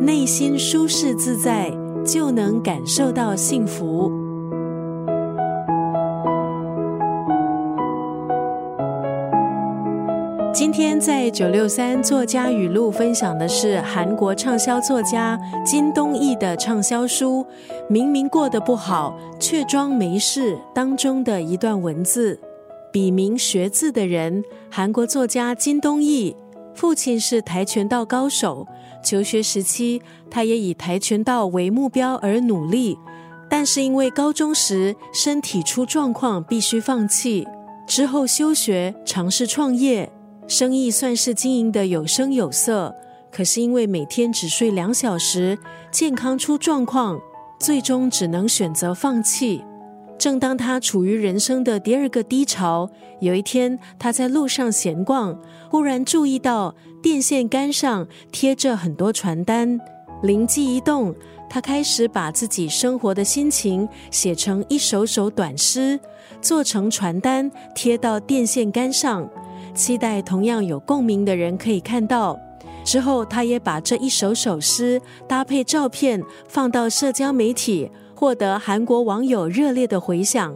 内心舒适自在，就能感受到幸福。今天在九六三作家语录分享的是韩国畅销作家金东义的畅销书《明明过得不好却装没事》当中的一段文字。笔名学字的人，韩国作家金东义，父亲是跆拳道高手。求学时期，他也以跆拳道为目标而努力，但是因为高中时身体出状况，必须放弃。之后休学，尝试创业。生意算是经营的有声有色，可是因为每天只睡两小时，健康出状况，最终只能选择放弃。正当他处于人生的第二个低潮，有一天他在路上闲逛，忽然注意到电线杆上贴着很多传单，灵机一动，他开始把自己生活的心情写成一首首短诗，做成传单贴到电线杆上。期待同样有共鸣的人可以看到。之后，他也把这一首首诗搭配照片放到社交媒体，获得韩国网友热烈的回响。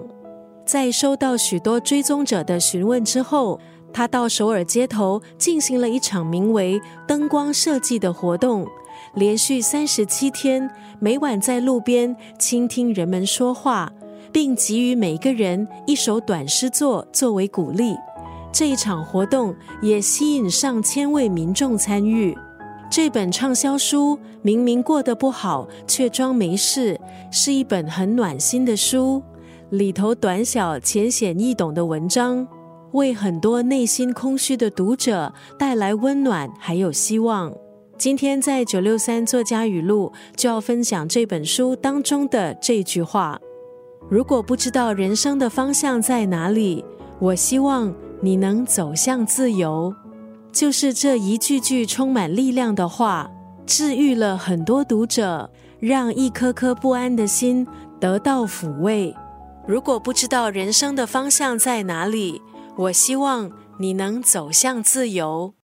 在收到许多追踪者的询问之后，他到首尔街头进行了一场名为“灯光设计”的活动，连续三十七天，每晚在路边倾听人们说话，并给予每个人一首短诗作作为鼓励。这一场活动也吸引上千位民众参与。这本畅销书明明过得不好，却装没事，是一本很暖心的书。里头短小、浅显易懂的文章，为很多内心空虚的读者带来温暖，还有希望。今天在九六三作家语录就要分享这本书当中的这句话：如果不知道人生的方向在哪里，我希望。你能走向自由，就是这一句句充满力量的话，治愈了很多读者，让一颗颗不安的心得到抚慰。如果不知道人生的方向在哪里，我希望你能走向自由。